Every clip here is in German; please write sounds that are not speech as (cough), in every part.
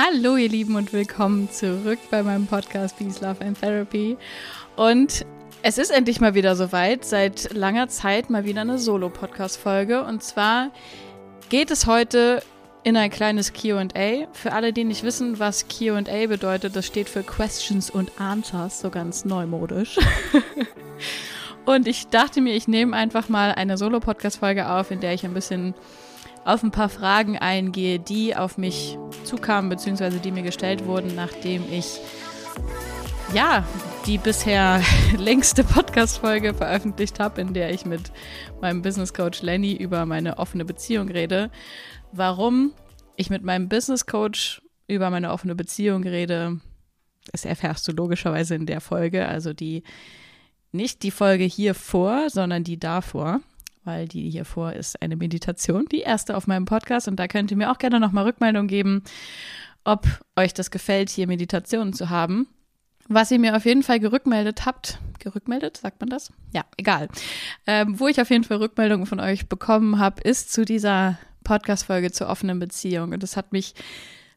Hallo ihr Lieben und willkommen zurück bei meinem Podcast Peace, Love and Therapy. Und es ist endlich mal wieder soweit, seit langer Zeit mal wieder eine Solo-Podcast-Folge. Und zwar geht es heute in ein kleines QA. Für alle, die nicht wissen, was QA bedeutet, das steht für Questions und Answers, so ganz neumodisch. (laughs) und ich dachte mir, ich nehme einfach mal eine Solo-Podcast-Folge auf, in der ich ein bisschen auf ein paar Fragen eingehe, die auf mich zukamen, beziehungsweise die mir gestellt wurden, nachdem ich ja die bisher (laughs) längste Podcast-Folge veröffentlicht habe, in der ich mit meinem Business Coach Lenny über meine offene Beziehung rede. Warum ich mit meinem Business Coach über meine offene Beziehung rede, das erfährst du logischerweise in der Folge. Also die nicht die Folge hier vor, sondern die davor weil die hier vor ist eine Meditation, die erste auf meinem Podcast. Und da könnt ihr mir auch gerne nochmal Rückmeldung geben, ob euch das gefällt, hier Meditationen zu haben. Was ihr mir auf jeden Fall gerückmeldet habt, gerückmeldet, sagt man das? Ja, egal. Ähm, wo ich auf jeden Fall Rückmeldungen von euch bekommen habe, ist zu dieser Podcast-Folge zur offenen Beziehung. Und es hat mich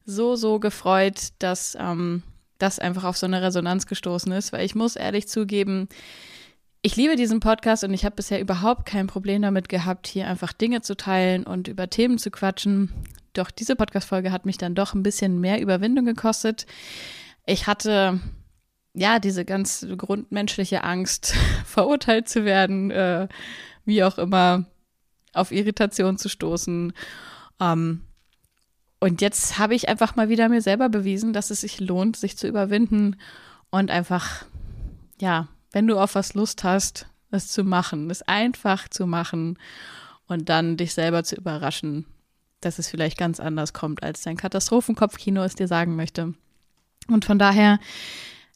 so, so gefreut, dass ähm, das einfach auf so eine Resonanz gestoßen ist, weil ich muss ehrlich zugeben, ich liebe diesen Podcast und ich habe bisher überhaupt kein Problem damit gehabt, hier einfach Dinge zu teilen und über Themen zu quatschen. Doch diese Podcast-Folge hat mich dann doch ein bisschen mehr Überwindung gekostet. Ich hatte ja diese ganz grundmenschliche Angst, (laughs) verurteilt zu werden, äh, wie auch immer, auf Irritation zu stoßen. Ähm, und jetzt habe ich einfach mal wieder mir selber bewiesen, dass es sich lohnt, sich zu überwinden und einfach, ja, wenn du auf was Lust hast, es zu machen, es einfach zu machen und dann dich selber zu überraschen, dass es vielleicht ganz anders kommt, als dein Katastrophenkopfkino es dir sagen möchte. Und von daher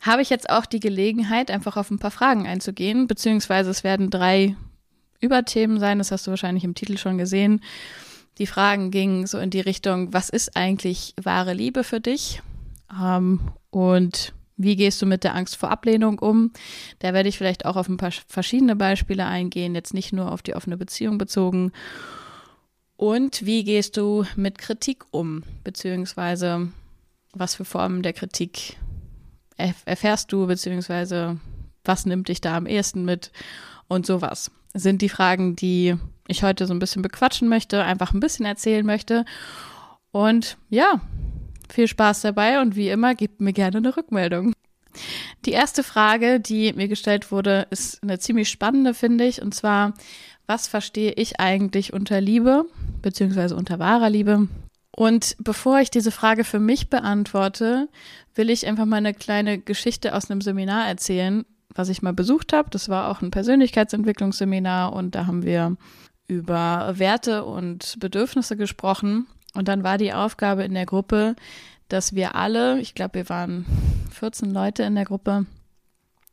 habe ich jetzt auch die Gelegenheit, einfach auf ein paar Fragen einzugehen, beziehungsweise es werden drei Überthemen sein, das hast du wahrscheinlich im Titel schon gesehen. Die Fragen gingen so in die Richtung, was ist eigentlich wahre Liebe für dich? Ähm, und wie gehst du mit der Angst vor Ablehnung um? Da werde ich vielleicht auch auf ein paar verschiedene Beispiele eingehen, jetzt nicht nur auf die offene Beziehung bezogen. Und wie gehst du mit Kritik um? Beziehungsweise was für Formen der Kritik erfährst du? Beziehungsweise was nimmt dich da am ehesten mit? Und sowas sind die Fragen, die ich heute so ein bisschen bequatschen möchte, einfach ein bisschen erzählen möchte. Und ja, viel Spaß dabei und wie immer, gebt mir gerne eine Rückmeldung. Die erste Frage, die mir gestellt wurde, ist eine ziemlich spannende, finde ich. Und zwar, was verstehe ich eigentlich unter Liebe, beziehungsweise unter wahrer Liebe? Und bevor ich diese Frage für mich beantworte, will ich einfach mal eine kleine Geschichte aus einem Seminar erzählen, was ich mal besucht habe. Das war auch ein Persönlichkeitsentwicklungsseminar und da haben wir über Werte und Bedürfnisse gesprochen. Und dann war die Aufgabe in der Gruppe, dass wir alle, ich glaube, wir waren 14 Leute in der Gruppe,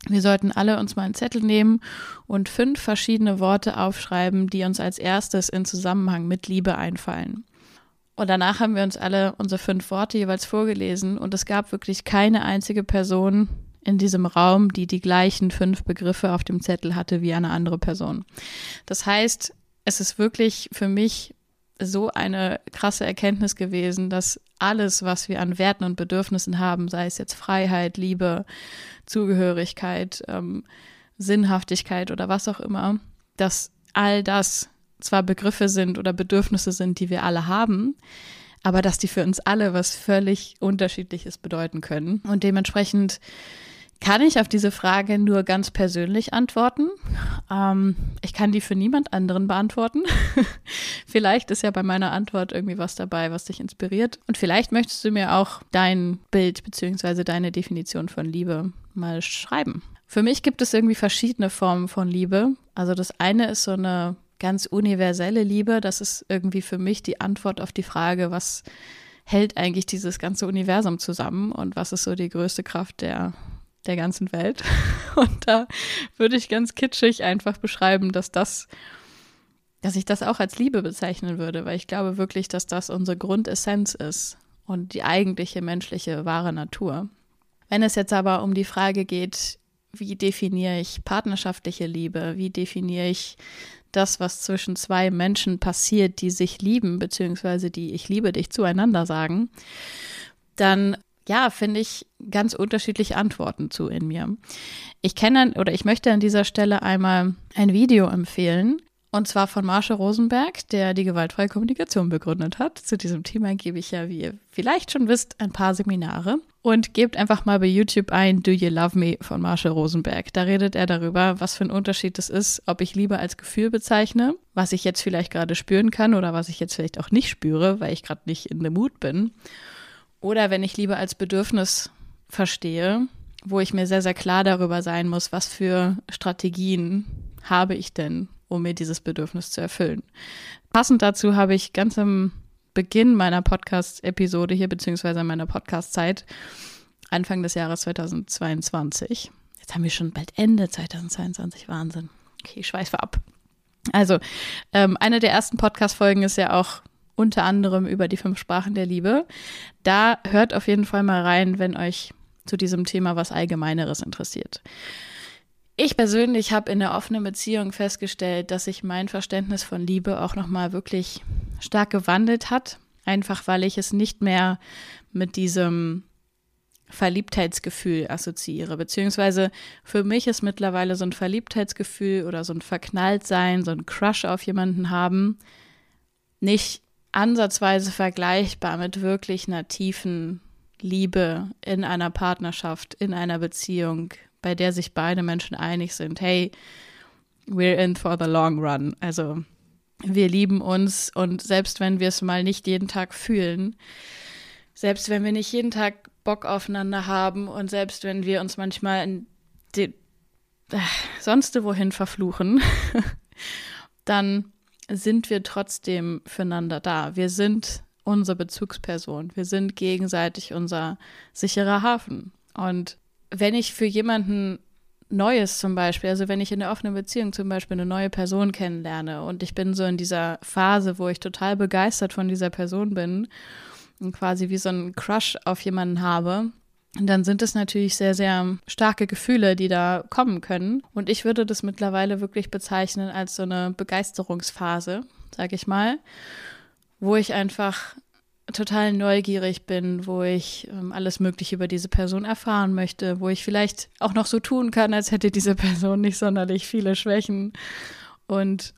wir sollten alle uns mal einen Zettel nehmen und fünf verschiedene Worte aufschreiben, die uns als erstes in Zusammenhang mit Liebe einfallen. Und danach haben wir uns alle unsere fünf Worte jeweils vorgelesen und es gab wirklich keine einzige Person in diesem Raum, die die gleichen fünf Begriffe auf dem Zettel hatte wie eine andere Person. Das heißt, es ist wirklich für mich so eine krasse Erkenntnis gewesen, dass alles, was wir an Werten und Bedürfnissen haben, sei es jetzt Freiheit, Liebe, Zugehörigkeit, ähm, Sinnhaftigkeit oder was auch immer, dass all das zwar Begriffe sind oder Bedürfnisse sind, die wir alle haben, aber dass die für uns alle was völlig Unterschiedliches bedeuten können. Und dementsprechend kann ich auf diese Frage nur ganz persönlich antworten. Ähm, ich kann die für niemand anderen beantworten. (laughs) vielleicht ist ja bei meiner Antwort irgendwie was dabei, was dich inspiriert. Und vielleicht möchtest du mir auch dein Bild bzw. deine Definition von Liebe mal schreiben. Für mich gibt es irgendwie verschiedene Formen von Liebe. Also das eine ist so eine ganz universelle Liebe. Das ist irgendwie für mich die Antwort auf die Frage, was hält eigentlich dieses ganze Universum zusammen und was ist so die größte Kraft der der ganzen Welt. (laughs) Und da würde ich ganz kitschig einfach beschreiben, dass das, dass ich das auch als Liebe bezeichnen würde, weil ich glaube wirklich, dass das unsere Grundessenz ist und die eigentliche menschliche wahre Natur. Wenn es jetzt aber um die Frage geht, wie definiere ich partnerschaftliche Liebe, wie definiere ich das, was zwischen zwei Menschen passiert, die sich lieben, beziehungsweise die ich liebe dich zueinander sagen, dann ja, finde ich ganz unterschiedliche Antworten zu in mir. Ich kenne oder ich möchte an dieser Stelle einmal ein Video empfehlen. Und zwar von Marshall Rosenberg, der die gewaltfreie Kommunikation begründet hat. Zu diesem Thema gebe ich ja, wie ihr vielleicht schon wisst, ein paar Seminare. Und gebt einfach mal bei YouTube ein Do You Love Me von Marshall Rosenberg. Da redet er darüber, was für ein Unterschied es ist, ob ich Liebe als Gefühl bezeichne, was ich jetzt vielleicht gerade spüren kann oder was ich jetzt vielleicht auch nicht spüre, weil ich gerade nicht in der Mut bin. Oder wenn ich Liebe als Bedürfnis verstehe, wo ich mir sehr, sehr klar darüber sein muss, was für Strategien habe ich denn, um mir dieses Bedürfnis zu erfüllen. Passend dazu habe ich ganz am Beginn meiner Podcast-Episode hier, beziehungsweise meiner Podcast-Zeit, Anfang des Jahres 2022. Jetzt haben wir schon bald Ende 2022, Wahnsinn. Okay, ich schweife ab. Also, ähm, eine der ersten Podcast-Folgen ist ja auch unter anderem über die fünf Sprachen der Liebe. Da hört auf jeden Fall mal rein, wenn euch zu diesem Thema was Allgemeineres interessiert. Ich persönlich habe in der offenen Beziehung festgestellt, dass sich mein Verständnis von Liebe auch nochmal wirklich stark gewandelt hat. Einfach weil ich es nicht mehr mit diesem Verliebtheitsgefühl assoziiere. Beziehungsweise für mich ist mittlerweile so ein Verliebtheitsgefühl oder so ein Verknalltsein, so ein Crush auf jemanden haben, nicht ansatzweise vergleichbar mit wirklich einer tiefen Liebe in einer Partnerschaft, in einer Beziehung, bei der sich beide Menschen einig sind, hey, we're in for the long run. Also wir lieben uns und selbst wenn wir es mal nicht jeden Tag fühlen, selbst wenn wir nicht jeden Tag Bock aufeinander haben und selbst wenn wir uns manchmal in die, äh, sonst wohin verfluchen, (laughs) dann sind wir trotzdem füreinander da. Wir sind unsere Bezugsperson. Wir sind gegenseitig unser sicherer Hafen. Und wenn ich für jemanden Neues zum Beispiel, also wenn ich in der offenen Beziehung zum Beispiel eine neue Person kennenlerne und ich bin so in dieser Phase, wo ich total begeistert von dieser Person bin und quasi wie so einen Crush auf jemanden habe, dann sind es natürlich sehr, sehr starke Gefühle, die da kommen können. Und ich würde das mittlerweile wirklich bezeichnen als so eine Begeisterungsphase, sag ich mal, wo ich einfach total neugierig bin, wo ich ähm, alles Mögliche über diese Person erfahren möchte, wo ich vielleicht auch noch so tun kann, als hätte diese Person nicht sonderlich viele Schwächen. Und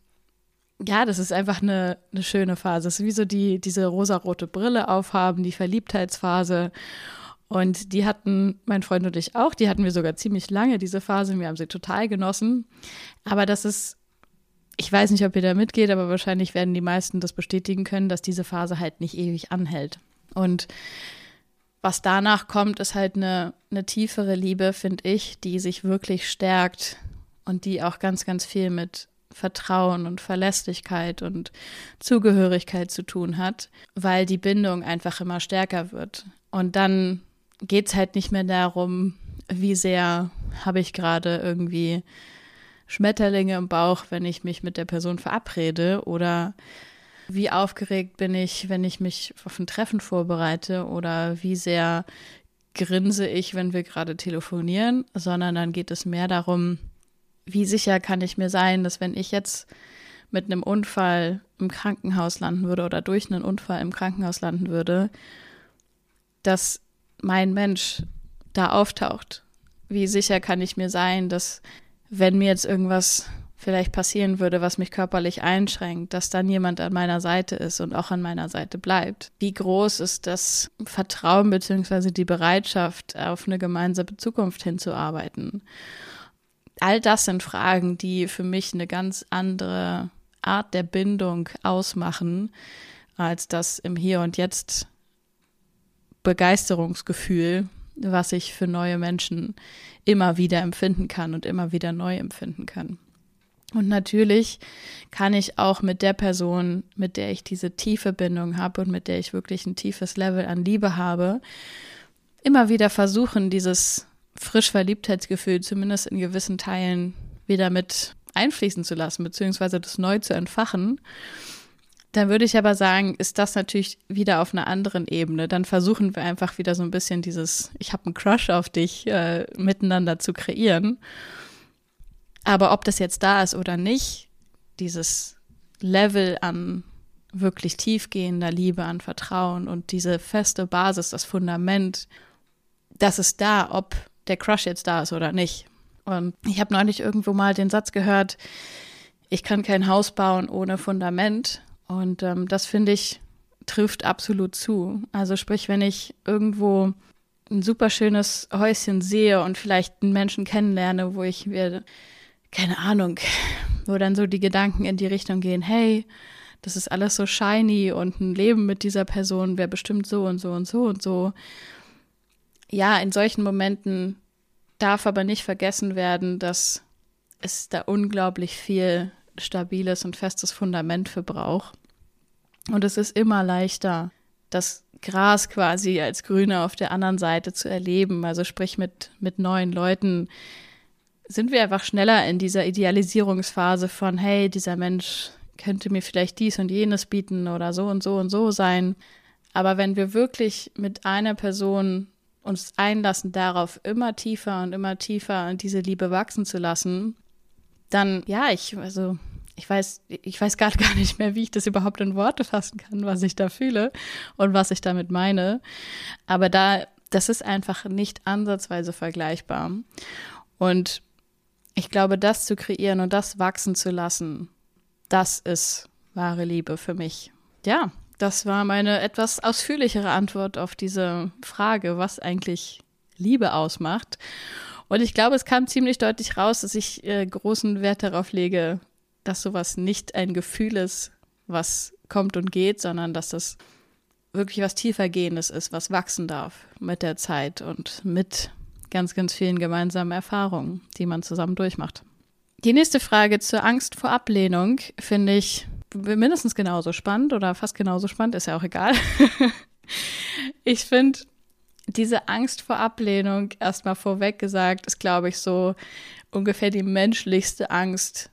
ja, das ist einfach eine, eine schöne Phase. Es ist wie so die, diese rosarote Brille aufhaben, die Verliebtheitsphase. Und die hatten mein Freund und ich auch, die hatten wir sogar ziemlich lange, diese Phase. Wir haben sie total genossen. Aber das ist, ich weiß nicht, ob ihr da mitgeht, aber wahrscheinlich werden die meisten das bestätigen können, dass diese Phase halt nicht ewig anhält. Und was danach kommt, ist halt eine, eine tiefere Liebe, finde ich, die sich wirklich stärkt und die auch ganz, ganz viel mit Vertrauen und Verlässlichkeit und Zugehörigkeit zu tun hat, weil die Bindung einfach immer stärker wird. Und dann geht es halt nicht mehr darum, wie sehr habe ich gerade irgendwie Schmetterlinge im Bauch, wenn ich mich mit der Person verabrede oder wie aufgeregt bin ich, wenn ich mich auf ein Treffen vorbereite oder wie sehr grinse ich, wenn wir gerade telefonieren, sondern dann geht es mehr darum, wie sicher kann ich mir sein, dass wenn ich jetzt mit einem Unfall im Krankenhaus landen würde oder durch einen Unfall im Krankenhaus landen würde, dass mein Mensch da auftaucht? Wie sicher kann ich mir sein, dass wenn mir jetzt irgendwas vielleicht passieren würde, was mich körperlich einschränkt, dass dann jemand an meiner Seite ist und auch an meiner Seite bleibt? Wie groß ist das Vertrauen bzw. die Bereitschaft, auf eine gemeinsame Zukunft hinzuarbeiten? All das sind Fragen, die für mich eine ganz andere Art der Bindung ausmachen, als das im Hier und Jetzt Begeisterungsgefühl, was ich für neue Menschen immer wieder empfinden kann und immer wieder neu empfinden kann. Und natürlich kann ich auch mit der Person, mit der ich diese tiefe Bindung habe und mit der ich wirklich ein tiefes Level an Liebe habe, immer wieder versuchen, dieses frisch Verliebtheitsgefühl zumindest in gewissen Teilen wieder mit einfließen zu lassen, beziehungsweise das neu zu entfachen dann würde ich aber sagen, ist das natürlich wieder auf einer anderen Ebene. Dann versuchen wir einfach wieder so ein bisschen dieses, ich habe einen Crush auf dich, äh, miteinander zu kreieren. Aber ob das jetzt da ist oder nicht, dieses Level an wirklich tiefgehender Liebe, an Vertrauen und diese feste Basis, das Fundament, das ist da, ob der Crush jetzt da ist oder nicht. Und ich habe neulich irgendwo mal den Satz gehört, ich kann kein Haus bauen ohne Fundament. Und ähm, das finde ich trifft absolut zu. Also sprich, wenn ich irgendwo ein super schönes Häuschen sehe und vielleicht einen Menschen kennenlerne, wo ich mir, keine Ahnung, (laughs) wo dann so die Gedanken in die Richtung gehen, hey, das ist alles so shiny und ein Leben mit dieser Person wäre bestimmt so und so und so und so. Ja, in solchen Momenten darf aber nicht vergessen werden, dass es da unglaublich viel stabiles und festes Fundament für braucht. Und es ist immer leichter, das Gras quasi als Grüne auf der anderen Seite zu erleben. Also sprich mit, mit neuen Leuten sind wir einfach schneller in dieser Idealisierungsphase von, hey, dieser Mensch könnte mir vielleicht dies und jenes bieten oder so und so und so sein. Aber wenn wir wirklich mit einer Person uns einlassen darauf, immer tiefer und immer tiefer diese Liebe wachsen zu lassen, dann, ja, ich, also, ich weiß, ich weiß gerade (laughs) gar nicht mehr, wie ich das überhaupt in Worte fassen kann, was ich da fühle und was ich damit meine. Aber da, das ist einfach nicht ansatzweise vergleichbar. Und ich glaube, das zu kreieren und das wachsen zu lassen, das ist wahre Liebe für mich. Ja, das war meine etwas ausführlichere Antwort auf diese Frage, was eigentlich Liebe ausmacht. Und ich glaube, es kam ziemlich deutlich raus, dass ich äh, großen Wert darauf lege, dass sowas nicht ein Gefühl ist, was kommt und geht, sondern dass das wirklich was tiefergehendes ist, was wachsen darf mit der Zeit und mit ganz, ganz vielen gemeinsamen Erfahrungen, die man zusammen durchmacht. Die nächste Frage zur Angst vor Ablehnung finde ich mindestens genauso spannend oder fast genauso spannend, ist ja auch egal. (laughs) ich finde diese Angst vor Ablehnung, erstmal vorweg gesagt, ist, glaube ich, so ungefähr die menschlichste Angst,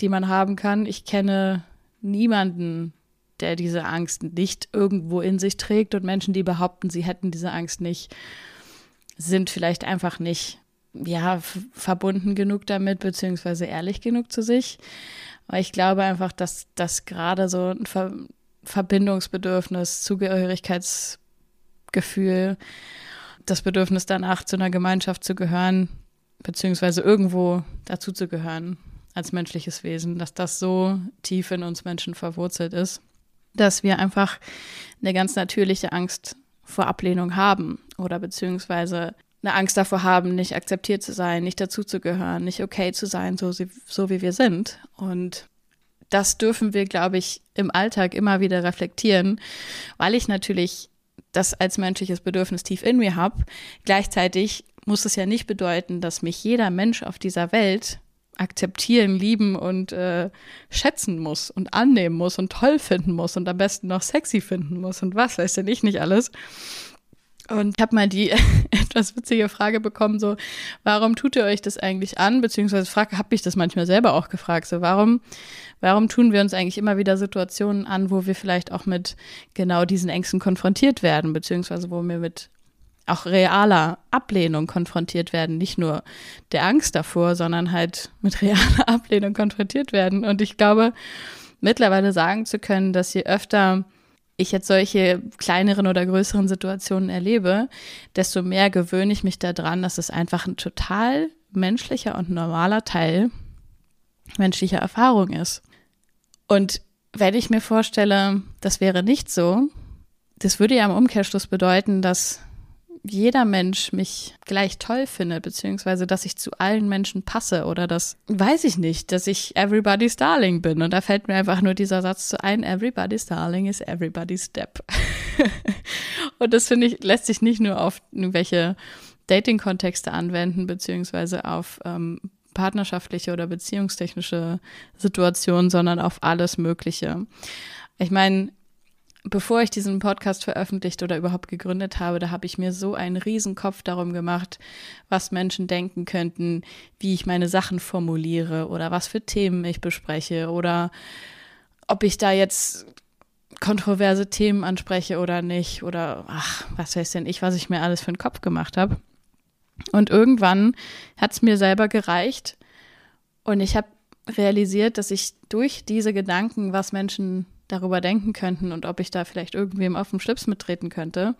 die man haben kann. Ich kenne niemanden, der diese Angst nicht irgendwo in sich trägt und Menschen, die behaupten, sie hätten diese Angst nicht, sind vielleicht einfach nicht ja, verbunden genug damit, beziehungsweise ehrlich genug zu sich. Aber ich glaube einfach, dass das gerade so ein Ver Verbindungsbedürfnis, Zugehörigkeitsgefühl, das Bedürfnis danach zu einer Gemeinschaft zu gehören, beziehungsweise irgendwo dazu zu gehören als menschliches Wesen, dass das so tief in uns Menschen verwurzelt ist, dass wir einfach eine ganz natürliche Angst vor Ablehnung haben oder beziehungsweise eine Angst davor haben, nicht akzeptiert zu sein, nicht dazuzugehören, nicht okay zu sein, so, so wie wir sind. Und das dürfen wir, glaube ich, im Alltag immer wieder reflektieren, weil ich natürlich das als menschliches Bedürfnis tief in mir habe. Gleichzeitig muss es ja nicht bedeuten, dass mich jeder Mensch auf dieser Welt akzeptieren, lieben und äh, schätzen muss und annehmen muss und toll finden muss und am besten noch sexy finden muss und was weiß denn ich nicht alles. Und ich habe mal die (laughs) etwas witzige Frage bekommen, so, warum tut ihr euch das eigentlich an? Beziehungsweise habe ich das manchmal selber auch gefragt, so, warum, warum tun wir uns eigentlich immer wieder Situationen an, wo wir vielleicht auch mit genau diesen Ängsten konfrontiert werden, beziehungsweise wo wir mit auch realer Ablehnung konfrontiert werden, nicht nur der Angst davor, sondern halt mit (laughs) realer Ablehnung konfrontiert werden. Und ich glaube, mittlerweile sagen zu können, dass je öfter ich jetzt solche kleineren oder größeren Situationen erlebe, desto mehr gewöhne ich mich daran, dass es einfach ein total menschlicher und normaler Teil menschlicher Erfahrung ist. Und wenn ich mir vorstelle, das wäre nicht so, das würde ja im Umkehrschluss bedeuten, dass jeder Mensch mich gleich toll findet, beziehungsweise dass ich zu allen Menschen passe oder dass, weiß ich nicht, dass ich everybody's darling bin. Und da fällt mir einfach nur dieser Satz zu ein, everybody's darling is everybody's step. (laughs) und das finde ich, lässt sich nicht nur auf irgendwelche Dating-Kontexte anwenden, beziehungsweise auf ähm, partnerschaftliche oder beziehungstechnische Situationen, sondern auf alles Mögliche. Ich meine, bevor ich diesen Podcast veröffentlicht oder überhaupt gegründet habe, da habe ich mir so einen riesen Kopf darum gemacht, was Menschen denken könnten, wie ich meine Sachen formuliere oder was für Themen ich bespreche oder ob ich da jetzt kontroverse Themen anspreche oder nicht oder ach, was weiß denn ich, was ich mir alles für einen Kopf gemacht habe. Und irgendwann hat es mir selber gereicht und ich habe realisiert, dass ich durch diese Gedanken, was Menschen darüber denken könnten und ob ich da vielleicht irgendwem auf den Schlips mittreten könnte,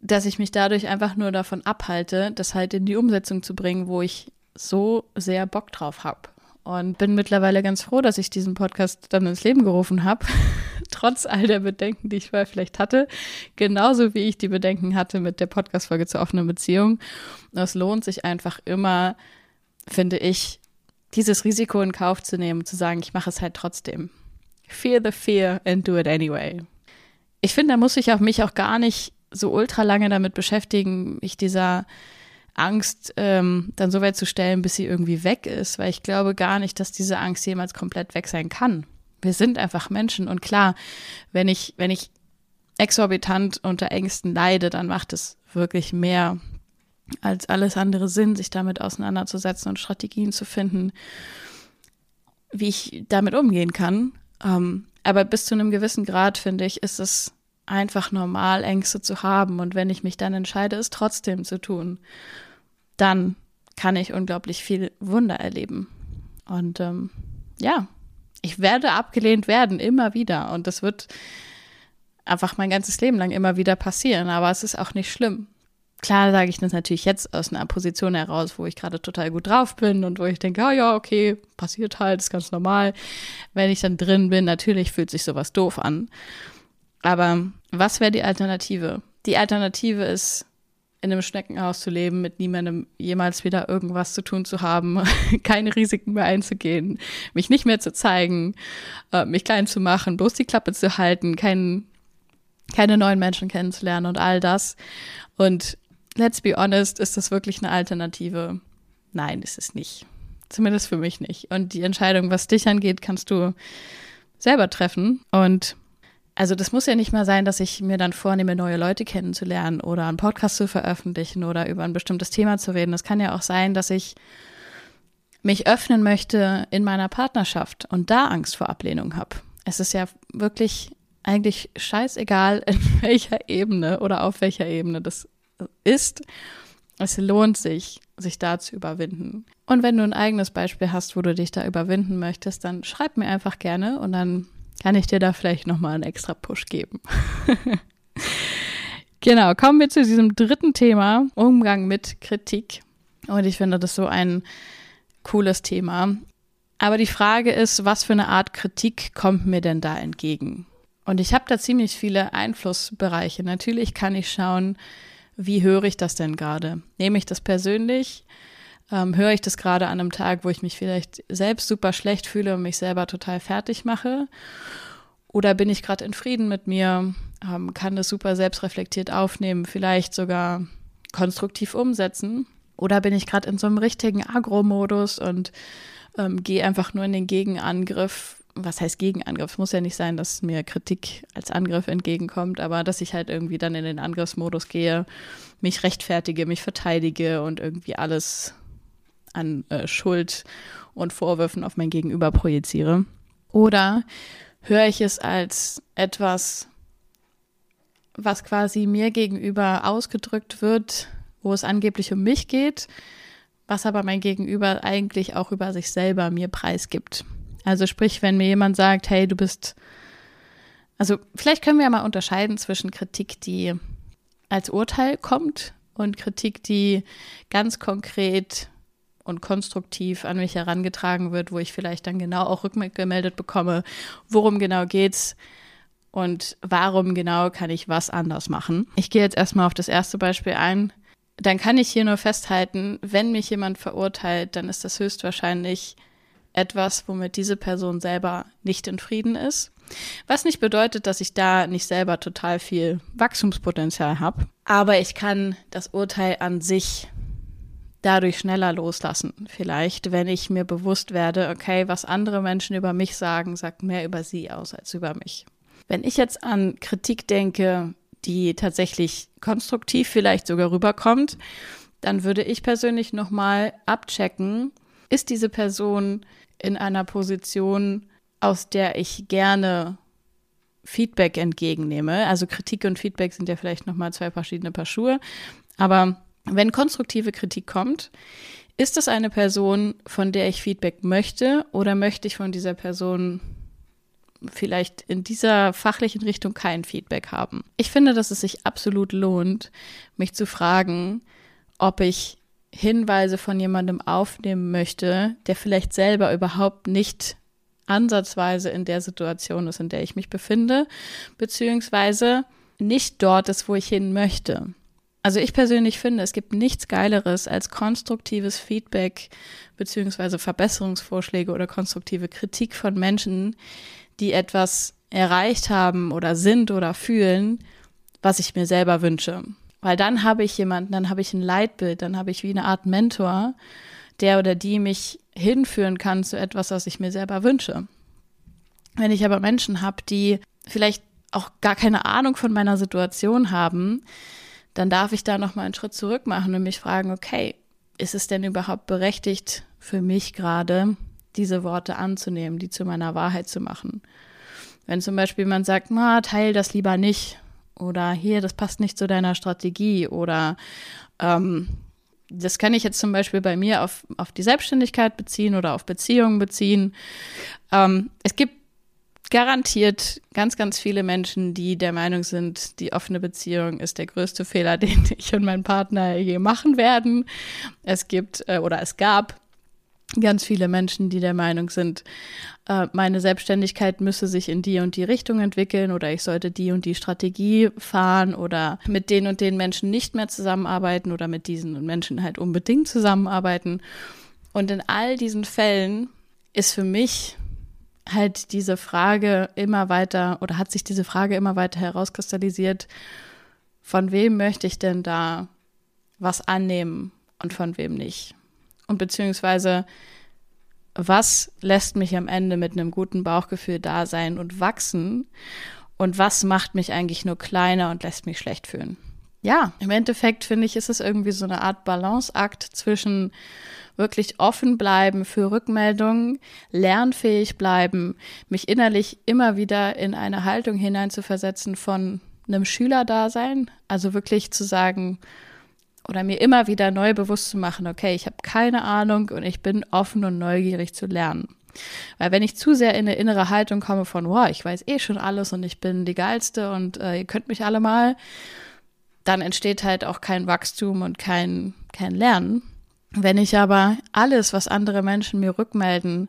dass ich mich dadurch einfach nur davon abhalte, das halt in die Umsetzung zu bringen, wo ich so sehr Bock drauf habe. Und bin mittlerweile ganz froh, dass ich diesen Podcast dann ins Leben gerufen habe, (laughs) trotz all der Bedenken, die ich vorher vielleicht hatte, genauso wie ich die Bedenken hatte mit der Podcast-Folge zur offenen Beziehung. Es lohnt sich einfach immer, finde ich, dieses Risiko in Kauf zu nehmen, zu sagen, ich mache es halt trotzdem. Fear the fear and do it anyway. Ich finde, da muss ich auch mich auch gar nicht so ultra lange damit beschäftigen, mich dieser Angst ähm, dann so weit zu stellen, bis sie irgendwie weg ist, weil ich glaube gar nicht, dass diese Angst jemals komplett weg sein kann. Wir sind einfach Menschen und klar, wenn ich, wenn ich exorbitant unter Ängsten leide, dann macht es wirklich mehr als alles andere Sinn, sich damit auseinanderzusetzen und Strategien zu finden, wie ich damit umgehen kann. Ähm, aber bis zu einem gewissen Grad, finde ich, ist es einfach normal, Ängste zu haben. Und wenn ich mich dann entscheide, es trotzdem zu tun, dann kann ich unglaublich viel Wunder erleben. Und ähm, ja, ich werde abgelehnt werden, immer wieder. Und das wird einfach mein ganzes Leben lang immer wieder passieren. Aber es ist auch nicht schlimm. Klar sage ich das natürlich jetzt aus einer Position heraus, wo ich gerade total gut drauf bin und wo ich denke, oh ja, okay, passiert halt, ist ganz normal. Wenn ich dann drin bin, natürlich fühlt sich sowas doof an. Aber was wäre die Alternative? Die Alternative ist, in einem Schneckenhaus zu leben, mit niemandem jemals wieder irgendwas zu tun zu haben, (laughs) keine Risiken mehr einzugehen, mich nicht mehr zu zeigen, äh, mich klein zu machen, bloß die Klappe zu halten, kein, keine neuen Menschen kennenzulernen und all das. Und let's be honest, ist das wirklich eine Alternative? Nein, ist es nicht. Zumindest für mich nicht. Und die Entscheidung, was dich angeht, kannst du selber treffen. Und also das muss ja nicht mal sein, dass ich mir dann vornehme, neue Leute kennenzulernen oder einen Podcast zu veröffentlichen oder über ein bestimmtes Thema zu reden. Es kann ja auch sein, dass ich mich öffnen möchte in meiner Partnerschaft und da Angst vor Ablehnung habe. Es ist ja wirklich eigentlich scheißegal, (laughs) in welcher Ebene oder auf welcher Ebene das ist. Es lohnt sich, sich da zu überwinden. Und wenn du ein eigenes Beispiel hast, wo du dich da überwinden möchtest, dann schreib mir einfach gerne und dann kann ich dir da vielleicht nochmal einen extra Push geben. (laughs) genau, kommen wir zu diesem dritten Thema, Umgang mit Kritik. Und ich finde das so ein cooles Thema. Aber die Frage ist, was für eine Art Kritik kommt mir denn da entgegen? Und ich habe da ziemlich viele Einflussbereiche. Natürlich kann ich schauen, wie höre ich das denn gerade? Nehme ich das persönlich? Ähm, höre ich das gerade an einem Tag, wo ich mich vielleicht selbst super schlecht fühle und mich selber total fertig mache? Oder bin ich gerade in Frieden mit mir, ähm, kann das super selbstreflektiert aufnehmen, vielleicht sogar konstruktiv umsetzen? Oder bin ich gerade in so einem richtigen Agro-Modus und ähm, gehe einfach nur in den Gegenangriff? Was heißt Gegenangriff? Es muss ja nicht sein, dass mir Kritik als Angriff entgegenkommt, aber dass ich halt irgendwie dann in den Angriffsmodus gehe, mich rechtfertige, mich verteidige und irgendwie alles an äh, Schuld und Vorwürfen auf mein Gegenüber projiziere. Oder höre ich es als etwas, was quasi mir gegenüber ausgedrückt wird, wo es angeblich um mich geht, was aber mein Gegenüber eigentlich auch über sich selber mir preisgibt. Also sprich, wenn mir jemand sagt, hey, du bist, also vielleicht können wir ja mal unterscheiden zwischen Kritik, die als Urteil kommt und Kritik, die ganz konkret und konstruktiv an mich herangetragen wird, wo ich vielleicht dann genau auch rückgemeldet bekomme, worum genau geht's und warum genau kann ich was anders machen. Ich gehe jetzt erstmal auf das erste Beispiel ein. Dann kann ich hier nur festhalten, wenn mich jemand verurteilt, dann ist das höchstwahrscheinlich etwas, womit diese Person selber nicht in Frieden ist. Was nicht bedeutet, dass ich da nicht selber total viel Wachstumspotenzial habe. Aber ich kann das Urteil an sich dadurch schneller loslassen. Vielleicht, wenn ich mir bewusst werde, okay, was andere Menschen über mich sagen, sagt mehr über sie aus als über mich. Wenn ich jetzt an Kritik denke, die tatsächlich konstruktiv vielleicht sogar rüberkommt, dann würde ich persönlich nochmal abchecken, ist diese Person in einer Position, aus der ich gerne Feedback entgegennehme. Also Kritik und Feedback sind ja vielleicht nochmal zwei verschiedene Paar Schuhe. Aber wenn konstruktive Kritik kommt, ist es eine Person, von der ich Feedback möchte oder möchte ich von dieser Person vielleicht in dieser fachlichen Richtung kein Feedback haben. Ich finde, dass es sich absolut lohnt, mich zu fragen, ob ich Hinweise von jemandem aufnehmen möchte, der vielleicht selber überhaupt nicht ansatzweise in der Situation ist, in der ich mich befinde, beziehungsweise nicht dort ist, wo ich hin möchte. Also ich persönlich finde, es gibt nichts Geileres als konstruktives Feedback beziehungsweise Verbesserungsvorschläge oder konstruktive Kritik von Menschen, die etwas erreicht haben oder sind oder fühlen, was ich mir selber wünsche. Weil dann habe ich jemanden, dann habe ich ein Leitbild, dann habe ich wie eine Art Mentor, der oder die mich hinführen kann zu etwas, was ich mir selber wünsche. Wenn ich aber Menschen habe, die vielleicht auch gar keine Ahnung von meiner Situation haben, dann darf ich da nochmal einen Schritt zurück machen und mich fragen, okay, ist es denn überhaupt berechtigt für mich gerade, diese Worte anzunehmen, die zu meiner Wahrheit zu machen? Wenn zum Beispiel man sagt, na, teil das lieber nicht oder hier, das passt nicht zu deiner Strategie oder ähm, das kann ich jetzt zum Beispiel bei mir auf, auf die Selbstständigkeit beziehen oder auf Beziehungen beziehen. Ähm, es gibt garantiert ganz, ganz viele Menschen, die der Meinung sind, die offene Beziehung ist der größte Fehler, (laughs) den ich und mein Partner je machen werden. Es gibt äh, oder es gab ganz viele Menschen, die der Meinung sind, äh, meine Selbstständigkeit müsse sich in die und die Richtung entwickeln oder ich sollte die und die Strategie fahren oder mit den und den Menschen nicht mehr zusammenarbeiten oder mit diesen Menschen halt unbedingt zusammenarbeiten. Und in all diesen Fällen ist für mich halt diese Frage immer weiter oder hat sich diese Frage immer weiter herauskristallisiert, von wem möchte ich denn da was annehmen und von wem nicht? Und beziehungsweise, was lässt mich am Ende mit einem guten Bauchgefühl da sein und wachsen? Und was macht mich eigentlich nur kleiner und lässt mich schlecht fühlen? Ja, im Endeffekt finde ich, ist es irgendwie so eine Art Balanceakt zwischen wirklich offen bleiben für Rückmeldungen, lernfähig bleiben, mich innerlich immer wieder in eine Haltung hineinzuversetzen von einem Schülerdasein, also wirklich zu sagen oder mir immer wieder neu bewusst zu machen, okay, ich habe keine Ahnung und ich bin offen und neugierig zu lernen. Weil wenn ich zu sehr in eine innere Haltung komme von, wow, ich weiß eh schon alles und ich bin die geilste und äh, ihr könnt mich alle mal, dann entsteht halt auch kein Wachstum und kein, kein Lernen. Wenn ich aber alles, was andere Menschen mir rückmelden,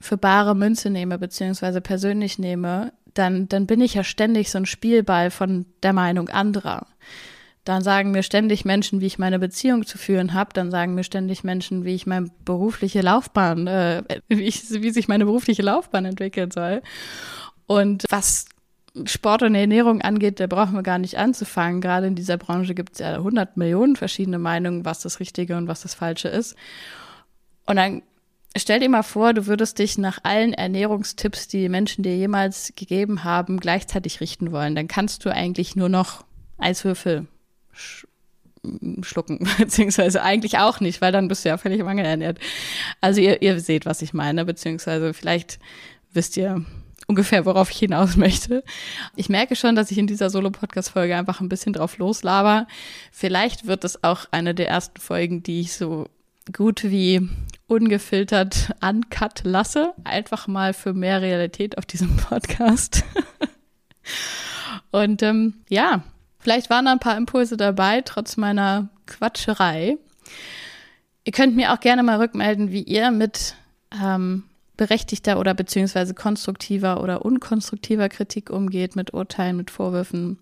für bare Münze nehme, beziehungsweise persönlich nehme, dann, dann bin ich ja ständig so ein Spielball von der Meinung anderer. Dann sagen mir ständig Menschen, wie ich meine Beziehung zu führen habe. Dann sagen mir ständig Menschen, wie ich meine berufliche Laufbahn, äh, wie, ich, wie sich meine berufliche Laufbahn entwickeln soll. Und was Sport und Ernährung angeht, da brauchen wir gar nicht anzufangen. Gerade in dieser Branche gibt es ja 100 Millionen verschiedene Meinungen, was das Richtige und was das Falsche ist. Und dann stell dir mal vor, du würdest dich nach allen Ernährungstipps, die, die Menschen dir jemals gegeben haben, gleichzeitig richten wollen. Dann kannst du eigentlich nur noch Eiswürfel sch schlucken, (laughs) beziehungsweise eigentlich auch nicht, weil dann bist du ja völlig mangelernährt. Also ihr, ihr seht, was ich meine, beziehungsweise vielleicht wisst ihr, ungefähr, worauf ich hinaus (laughs) möchte. Ich merke schon, dass ich in dieser Solo-Podcast-Folge einfach ein bisschen drauf loslaber. Vielleicht wird es auch eine der ersten Folgen, die ich so gut wie ungefiltert uncut lasse. Einfach mal für mehr Realität auf diesem (laughs) Podcast. Und ähm, ja, vielleicht waren da ein paar Impulse dabei, trotz meiner Quatscherei. Ihr könnt mir auch gerne mal rückmelden, wie ihr mit ähm, berechtigter oder beziehungsweise konstruktiver oder unkonstruktiver Kritik umgeht, mit Urteilen, mit Vorwürfen.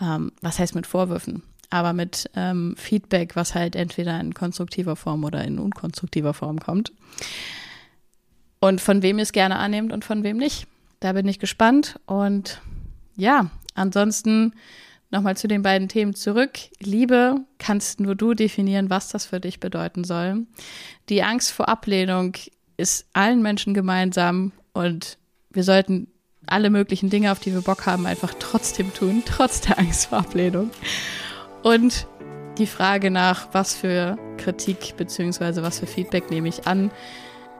Ähm, was heißt mit Vorwürfen? Aber mit ähm, Feedback, was halt entweder in konstruktiver Form oder in unkonstruktiver Form kommt. Und von wem ihr es gerne annehmt und von wem nicht. Da bin ich gespannt. Und ja, ansonsten nochmal zu den beiden Themen zurück. Liebe kannst nur du definieren, was das für dich bedeuten soll. Die Angst vor Ablehnung ist allen Menschen gemeinsam und wir sollten alle möglichen Dinge, auf die wir Bock haben, einfach trotzdem tun, (laughs) trotz der Angst vor Ablehnung. Und die Frage nach, was für Kritik bzw. was für Feedback nehme ich an,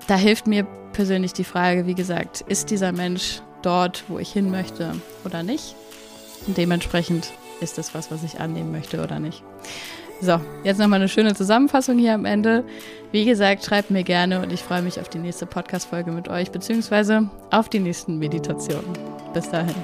da hilft mir persönlich die Frage, wie gesagt, ist dieser Mensch dort, wo ich hin möchte oder nicht? Und dementsprechend ist das was, was ich annehmen möchte oder nicht. So, jetzt nochmal eine schöne Zusammenfassung hier am Ende. Wie gesagt, schreibt mir gerne und ich freue mich auf die nächste Podcast-Folge mit euch, beziehungsweise auf die nächsten Meditationen. Bis dahin.